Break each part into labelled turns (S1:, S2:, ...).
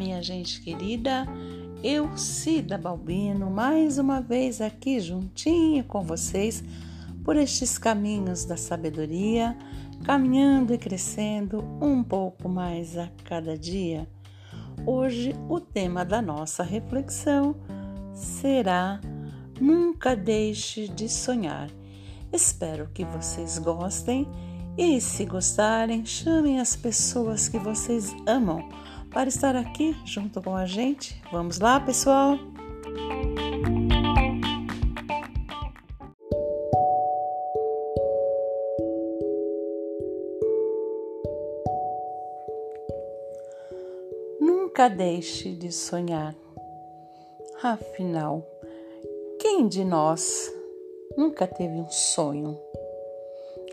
S1: Minha gente querida. Eu, Cida Balbino, mais uma vez aqui juntinho com vocês por estes caminhos da sabedoria, caminhando e crescendo um pouco mais a cada dia. Hoje, o tema da nossa reflexão será Nunca deixe de sonhar. Espero que vocês gostem e, se gostarem, chamem as pessoas que vocês amam para estar aqui junto com a gente. Vamos lá, pessoal? Nunca deixe de sonhar. Afinal, quem de nós nunca teve um sonho?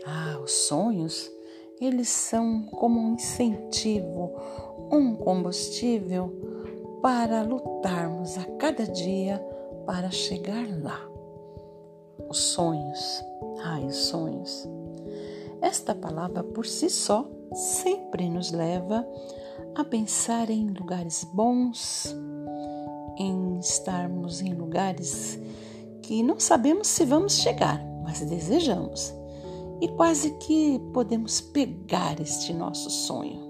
S1: Ah, os sonhos, eles são como um incentivo, um combustível para lutarmos a cada dia para chegar lá. Os sonhos, ai, os sonhos. Esta palavra por si só sempre nos leva a pensar em lugares bons, em estarmos em lugares que não sabemos se vamos chegar, mas desejamos. E quase que podemos pegar este nosso sonho.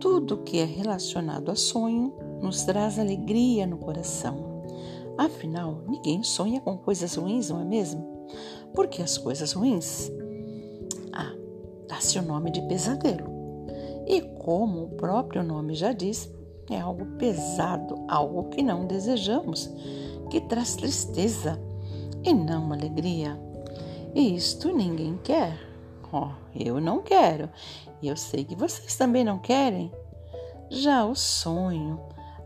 S1: Tudo que é relacionado a sonho nos traz alegria no coração. Afinal, ninguém sonha com coisas ruins, não é mesmo? Porque as coisas ruins, ah, dá-se o nome de pesadelo. E como o próprio nome já diz, é algo pesado, algo que não desejamos, que traz tristeza e não alegria. Isto ninguém quer. Oh, eu não quero. E eu sei que vocês também não querem. Já o sonho,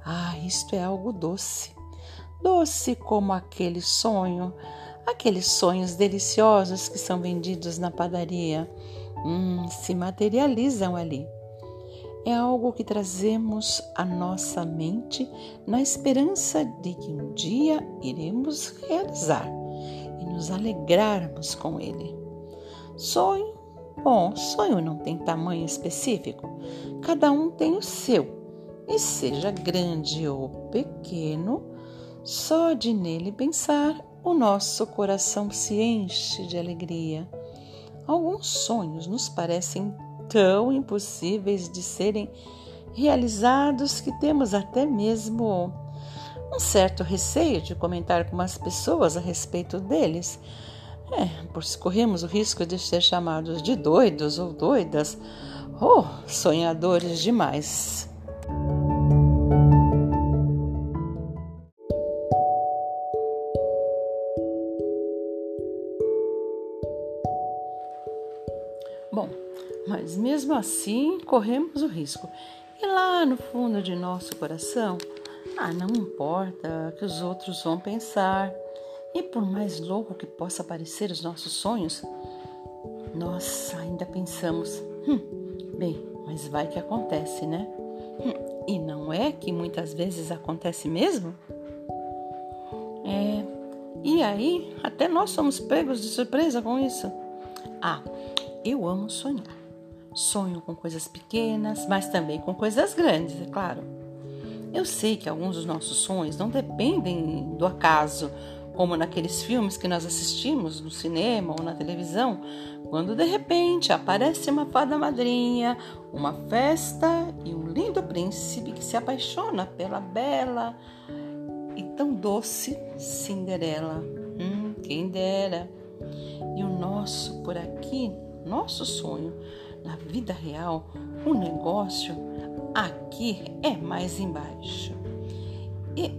S1: ah, isto é algo doce. Doce como aquele sonho, aqueles sonhos deliciosos que são vendidos na padaria. Hum, se materializam ali. É algo que trazemos à nossa mente na esperança de que um dia iremos realizar nos alegrarmos com ele. Sonho Bom, sonho não tem tamanho específico, cada um tem o seu, e seja grande ou pequeno, só de nele pensar, o nosso coração se enche de alegria. Alguns sonhos nos parecem tão impossíveis de serem realizados que temos até mesmo um certo receio de comentar com as pessoas a respeito deles é, pois corremos o risco de ser chamados de doidos ou doidas, ou sonhadores demais. Bom, mas mesmo assim corremos o risco. E lá no fundo de nosso coração, ah, não importa o que os outros vão pensar. E por mais louco que possa parecer os nossos sonhos, nós ainda pensamos, hum, bem, mas vai que acontece, né? Hum, e não é que muitas vezes acontece mesmo? É, e aí, até nós somos pegos de surpresa com isso. Ah, eu amo sonhar. Sonho com coisas pequenas, mas também com coisas grandes, é claro. Eu sei que alguns dos nossos sonhos não dependem do acaso como naqueles filmes que nós assistimos no cinema ou na televisão, quando de repente aparece uma fada madrinha, uma festa e um lindo príncipe que se apaixona pela bela e tão doce Cinderela. Hum, quem dera! E o nosso por aqui, nosso sonho, na vida real, o negócio aqui é mais embaixo. E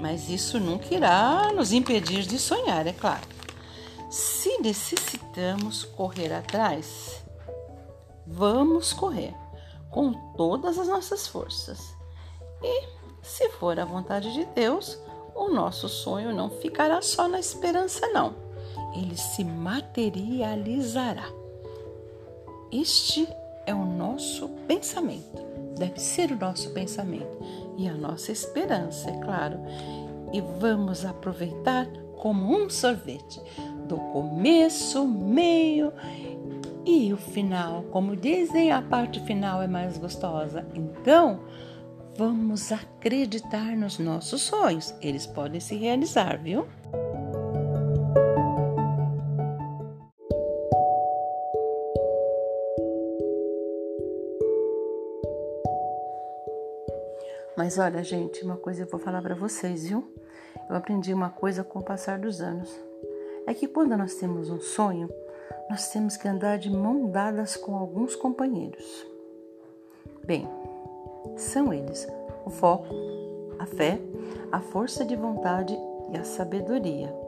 S1: mas isso nunca irá nos impedir de sonhar, é claro. Se necessitamos correr atrás, vamos correr com todas as nossas forças. E, se for a vontade de Deus, o nosso sonho não ficará só na esperança, não. Ele se materializará. Este é o nosso pensamento, deve ser o nosso pensamento e a nossa esperança, é claro. E vamos aproveitar como um sorvete do começo, meio e o final. Como dizem, a parte final é mais gostosa. Então, vamos acreditar nos nossos sonhos. Eles podem se realizar, viu? Mas olha, gente, uma coisa eu vou falar para vocês, viu? Eu aprendi uma coisa com o passar dos anos. É que quando nós temos um sonho, nós temos que andar de mão dadas com alguns companheiros. Bem, são eles o foco, a fé, a força de vontade e a sabedoria.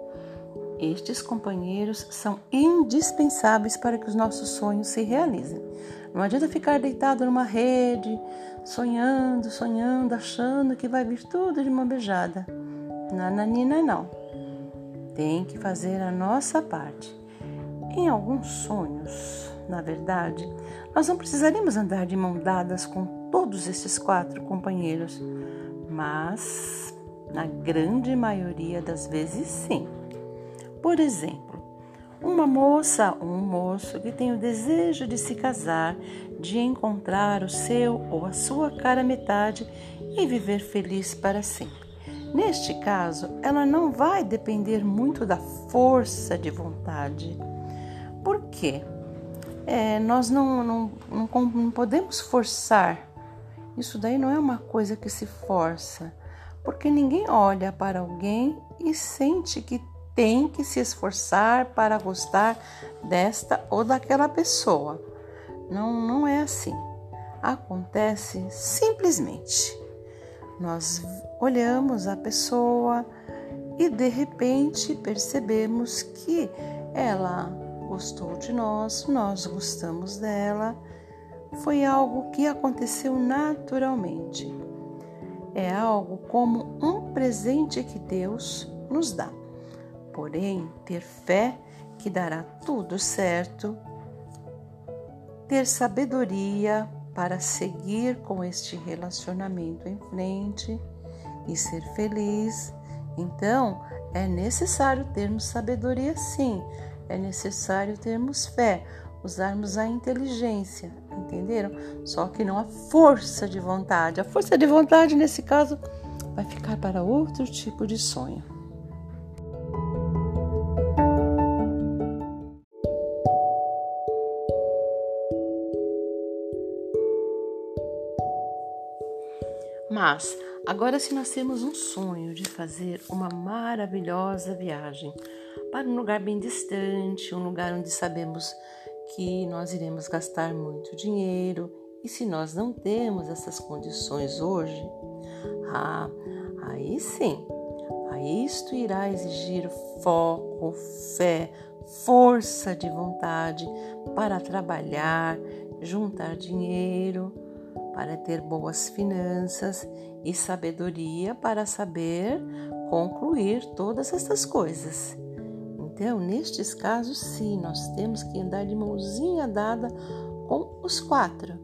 S1: Estes companheiros são indispensáveis para que os nossos sonhos se realizem. Não adianta ficar deitado numa rede, sonhando, sonhando, achando que vai vir tudo de uma beijada. Nananina, não. Tem que fazer a nossa parte. Em alguns sonhos, na verdade, nós não precisaríamos andar de mão dadas com todos esses quatro companheiros, mas na grande maioria das vezes sim. Por exemplo, uma moça ou um moço que tem o desejo de se casar, de encontrar o seu ou a sua cara metade e viver feliz para sempre. Neste caso, ela não vai depender muito da força de vontade. Por quê? É, nós não, não, não, não podemos forçar. Isso daí não é uma coisa que se força, porque ninguém olha para alguém e sente que tem que se esforçar para gostar desta ou daquela pessoa. Não, não é assim. Acontece simplesmente. Nós olhamos a pessoa e de repente percebemos que ela gostou de nós, nós gostamos dela. Foi algo que aconteceu naturalmente. É algo como um presente que Deus nos dá porém, ter fé que dará tudo certo, ter sabedoria para seguir com este relacionamento em frente e ser feliz. Então, é necessário termos sabedoria, sim, é necessário termos fé, usarmos a inteligência, entenderam? Só que não a força de vontade. A força de vontade, nesse caso, vai ficar para outro tipo de sonho. Mas agora, se nós temos um sonho de fazer uma maravilhosa viagem para um lugar bem distante, um lugar onde sabemos que nós iremos gastar muito dinheiro, e se nós não temos essas condições hoje, ah, aí sim, aí isto irá exigir foco, fé, força de vontade para trabalhar, juntar dinheiro para ter boas finanças e sabedoria para saber concluir todas essas coisas. Então, nestes casos, sim, nós temos que andar de mãozinha dada com os quatro.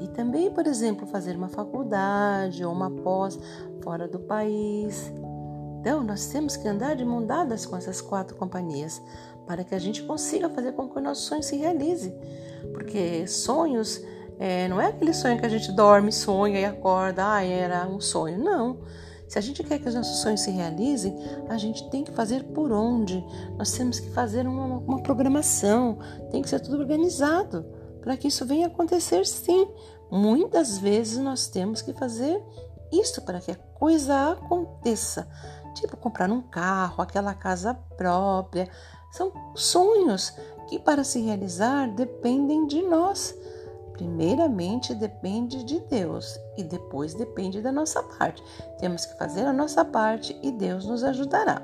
S1: E também, por exemplo, fazer uma faculdade ou uma pós fora do país. Então, nós temos que andar de mão dadas com essas quatro companhias para que a gente consiga fazer com que o nosso sonho se realize. Porque sonhos é, não é aquele sonho que a gente dorme, sonha e acorda, ah, era um sonho. Não. Se a gente quer que os nossos sonhos se realizem, a gente tem que fazer por onde. Nós temos que fazer uma, uma programação, tem que ser tudo organizado para que isso venha acontecer sim. Muitas vezes nós temos que fazer isso para que a coisa aconteça. Tipo comprar um carro, aquela casa própria. São sonhos que, para se realizar, dependem de nós primeiramente depende de Deus e depois depende da nossa parte. Temos que fazer a nossa parte e Deus nos ajudará.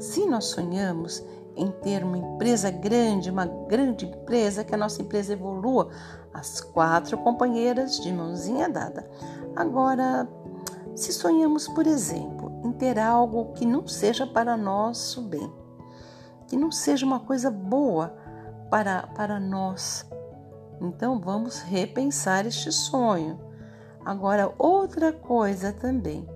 S1: Se nós sonhamos em ter uma empresa grande, uma grande empresa, que a nossa empresa evolua, as quatro companheiras de mãozinha dada. Agora, se sonhamos, por exemplo, em ter algo que não seja para nosso bem, que não seja uma coisa boa para, para nós, então vamos repensar este sonho. Agora, outra coisa também.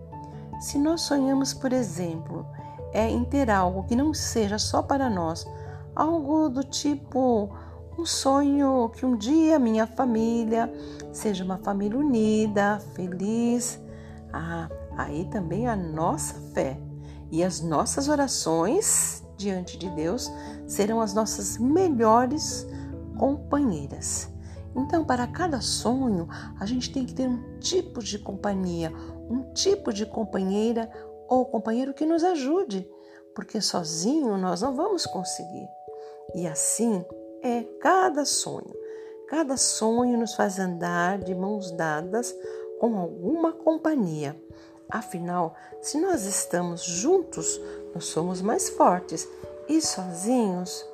S1: Se nós sonhamos, por exemplo, é em ter algo que não seja só para nós, algo do tipo um sonho que um dia minha família seja uma família unida, feliz, Ah, aí também a nossa fé e as nossas orações diante de Deus serão as nossas melhores companheiras. Então, para cada sonho, a gente tem que ter um tipo de companhia, um tipo de companheira ou companheiro que nos ajude, porque sozinho nós não vamos conseguir. E assim é cada sonho. Cada sonho nos faz andar de mãos dadas com alguma companhia. Afinal, se nós estamos juntos, nós somos mais fortes e sozinhos,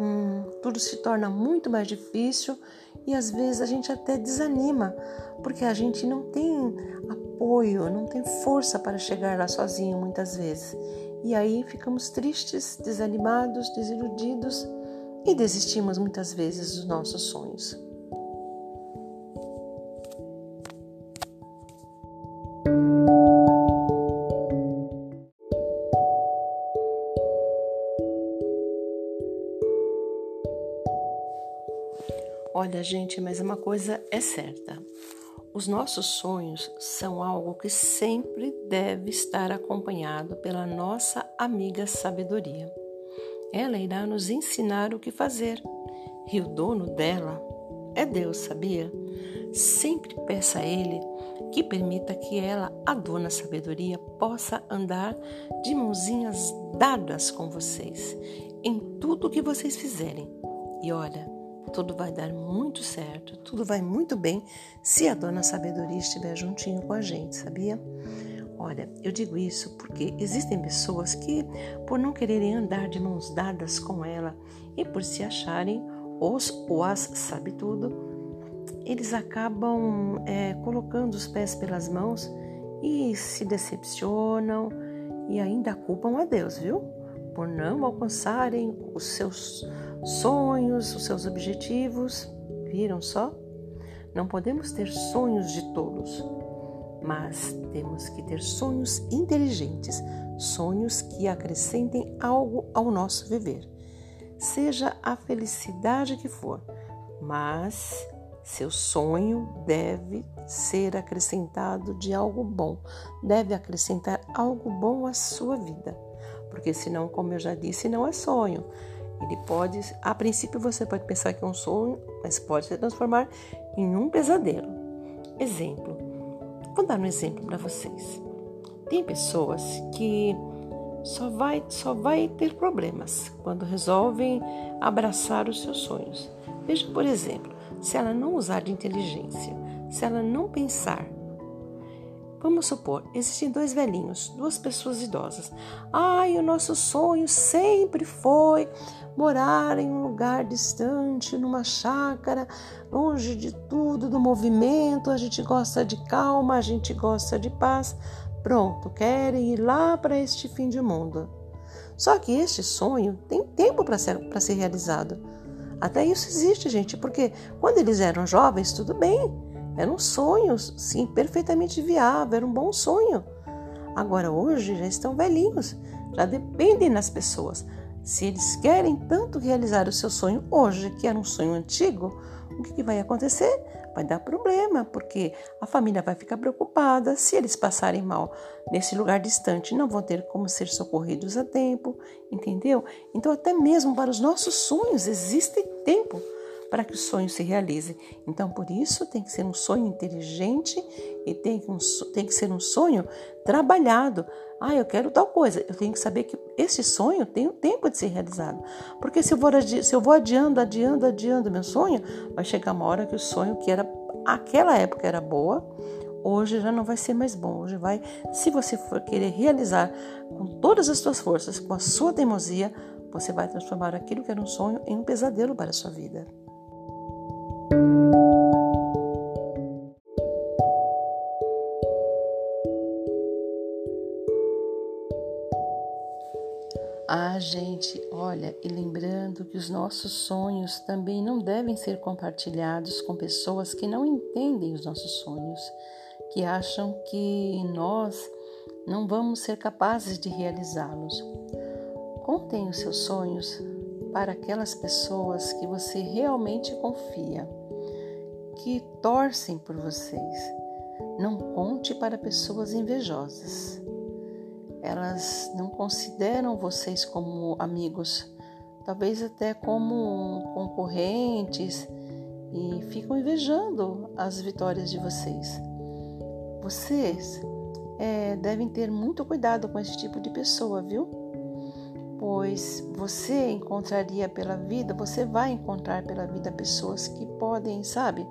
S1: hum, tudo se torna muito mais difícil e às vezes a gente até desanima, porque a gente não tem apoio, não tem força para chegar lá sozinho muitas vezes. E aí ficamos tristes, desanimados, desiludidos e desistimos muitas vezes dos nossos sonhos. Olha, gente, mas uma coisa é certa: os nossos sonhos são algo que sempre deve estar acompanhado pela nossa amiga sabedoria. Ela irá nos ensinar o que fazer e o dono dela é Deus, sabia? Sempre peça a Ele que permita que ela, a dona sabedoria, possa andar de mãozinhas dadas com vocês em tudo que vocês fizerem. E olha, tudo vai dar muito certo, tudo vai muito bem se a dona sabedoria estiver juntinho com a gente, sabia? Olha, eu digo isso porque existem pessoas que, por não quererem andar de mãos dadas com ela e por se acharem os ou as sabe tudo, eles acabam é, colocando os pés pelas mãos e se decepcionam e ainda culpam a Deus, viu? Por não alcançarem os seus sonhos, os seus objetivos. Viram só? Não podemos ter sonhos de tolos, mas temos que ter sonhos inteligentes, sonhos que acrescentem algo ao nosso viver. Seja a felicidade que for, mas seu sonho deve ser acrescentado de algo bom, deve acrescentar algo bom à sua vida. Porque senão, como eu já disse, não é sonho, ele pode, a princípio você pode pensar que é um sonho, mas pode se transformar em um pesadelo. Exemplo. Vou dar um exemplo para vocês. Tem pessoas que só vai, só vai ter problemas quando resolvem abraçar os seus sonhos. Veja, por exemplo, se ela não usar de inteligência, se ela não pensar Vamos supor, existem dois velhinhos, duas pessoas idosas. Ai, o nosso sonho sempre foi morar em um lugar distante, numa chácara, longe de tudo, do movimento. A gente gosta de calma, a gente gosta de paz. Pronto, querem ir lá para este fim de mundo. Só que este sonho tem tempo para ser, ser realizado. Até isso existe, gente, porque quando eles eram jovens, tudo bem era um sonho, sim, perfeitamente viável, era um bom sonho. Agora, hoje, já estão velhinhos, já dependem das pessoas. Se eles querem tanto realizar o seu sonho hoje, que era um sonho antigo, o que, vai acontecer? Vai dar problema, porque a família vai ficar preocupada se eles passarem mal nesse lugar distante, não vão ter como ser socorridos a tempo, entendeu? Então, até mesmo para os nossos sonhos existe tempo para que o sonho se realize. Então, por isso, tem que ser um sonho inteligente e tem que, um, tem que ser um sonho trabalhado. Ah, eu quero tal coisa. Eu tenho que saber que esse sonho tem o tempo de ser realizado. Porque se eu vou, se eu vou adiando, adiando, adiando meu sonho, vai chegar uma hora que o sonho que era aquela época era boa, hoje já não vai ser mais bom. Hoje vai, se você for querer realizar com todas as suas forças, com a sua teimosia, você vai transformar aquilo que era um sonho em um pesadelo para a sua vida. Gente, olha, e lembrando que os nossos sonhos também não devem ser compartilhados com pessoas que não entendem os nossos sonhos, que acham que nós não vamos ser capazes de realizá-los. Contem os seus sonhos para aquelas pessoas que você realmente confia, que torcem por vocês. Não conte para pessoas invejosas. Elas não consideram vocês como amigos, talvez até como concorrentes e ficam invejando as vitórias de vocês. Vocês é, devem ter muito cuidado com esse tipo de pessoa, viu? Pois você encontraria pela vida, você vai encontrar pela vida pessoas que podem, sabe,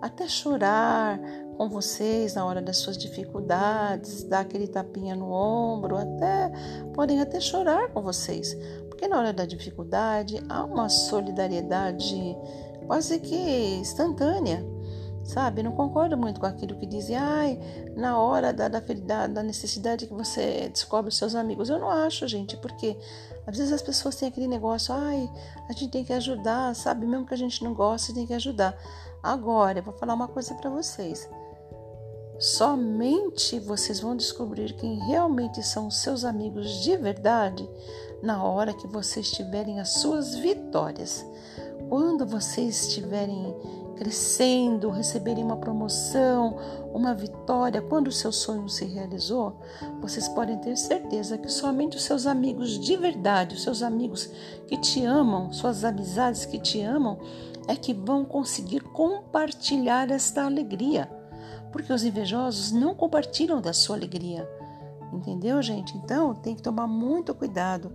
S1: até chorar com vocês na hora das suas dificuldades, dar aquele tapinha no ombro, até podem até chorar com vocês, porque na hora da dificuldade há uma solidariedade quase que instantânea sabe? Não concordo muito com aquilo que dizem, ai, na hora da, da, da, necessidade que você descobre os seus amigos. Eu não acho, gente, porque às vezes as pessoas têm aquele negócio, ai, a gente tem que ajudar, sabe? Mesmo que a gente não goste, tem que ajudar. Agora, eu vou falar uma coisa para vocês. Somente vocês vão descobrir quem realmente são seus amigos de verdade na hora que vocês tiverem as suas vitórias. Quando vocês estiverem crescendo, receberem uma promoção, uma vitória, quando o seu sonho se realizou, vocês podem ter certeza que somente os seus amigos de verdade, os seus amigos que te amam, suas amizades que te amam, é que vão conseguir compartilhar esta alegria. Porque os invejosos não compartilham da sua alegria. Entendeu, gente? Então tem que tomar muito cuidado.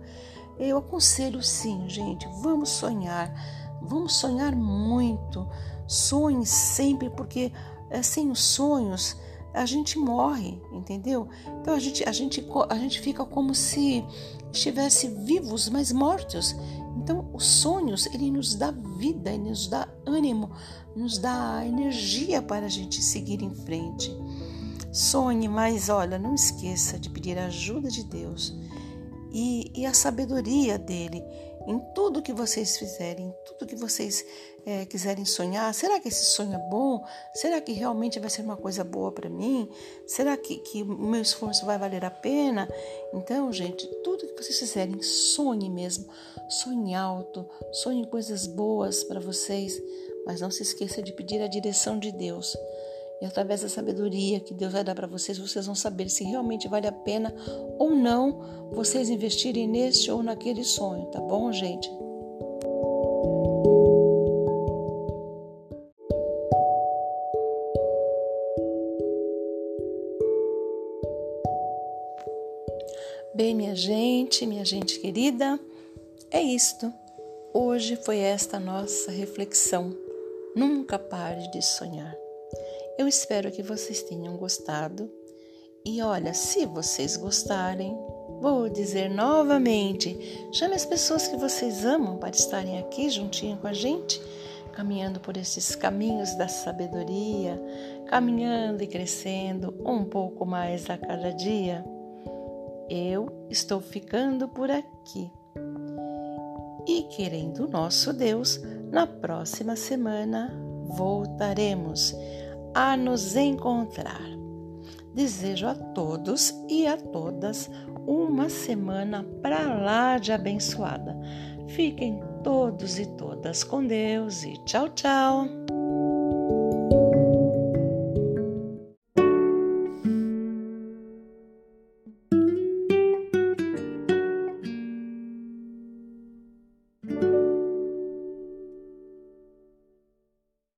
S1: Eu aconselho sim, gente, vamos sonhar. Vamos sonhar muito. Sonhe sempre, porque é, sem os sonhos a gente morre, entendeu? Então a gente, a gente, a gente fica como se estivesse vivos, mas mortos. Então os sonhos, ele nos dá vida, ele nos dá ânimo, nos dá energia para a gente seguir em frente. Sonhe, mas olha, não esqueça de pedir a ajuda de Deus e, e a sabedoria dele em tudo que vocês fizerem, em tudo que vocês é, quiserem sonhar. Será que esse sonho é bom? Será que realmente vai ser uma coisa boa para mim? Será que, que o meu esforço vai valer a pena? Então, gente, tudo que vocês fizerem, sonhe mesmo. Sonhe alto, sonhe coisas boas para vocês, mas não se esqueça de pedir a direção de Deus. E através da sabedoria que Deus vai dar para vocês, vocês vão saber se realmente vale a pena ou não vocês investirem neste ou naquele sonho, tá bom, gente? Bem, minha gente, minha gente querida, é isto. Hoje foi esta nossa reflexão. Nunca pare de sonhar. Eu espero que vocês tenham gostado. E olha, se vocês gostarem, vou dizer novamente: chame as pessoas que vocês amam para estarem aqui juntinho com a gente, caminhando por esses caminhos da sabedoria, caminhando e crescendo um pouco mais a cada dia. Eu estou ficando por aqui. E querendo nosso Deus, na próxima semana voltaremos a nos encontrar. Desejo a todos e a todas uma semana para lá de abençoada. Fiquem todos e todas com Deus e tchau, tchau!